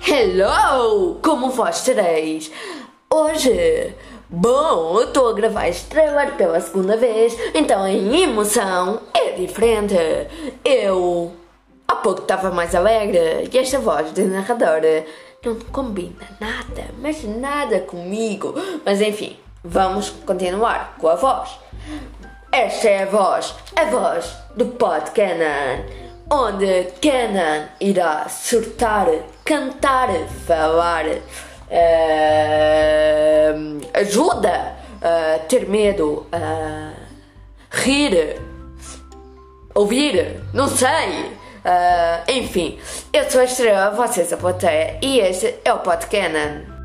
Hello! Como vós tereis? Hoje, bom, eu estou a gravar este trailer pela segunda vez, então a emoção é diferente. Eu há pouco estava mais alegre e esta voz de narradora não combina nada, mas nada comigo. Mas enfim, vamos continuar com a voz. Esta é a voz, a voz do Pod onde Canon irá surtar, cantar, falar, uh, ajuda, uh, ter medo, uh, rir, ouvir, não sei. Uh, enfim, eu sou a estrela, vocês a plateia e este é o Pod Canon.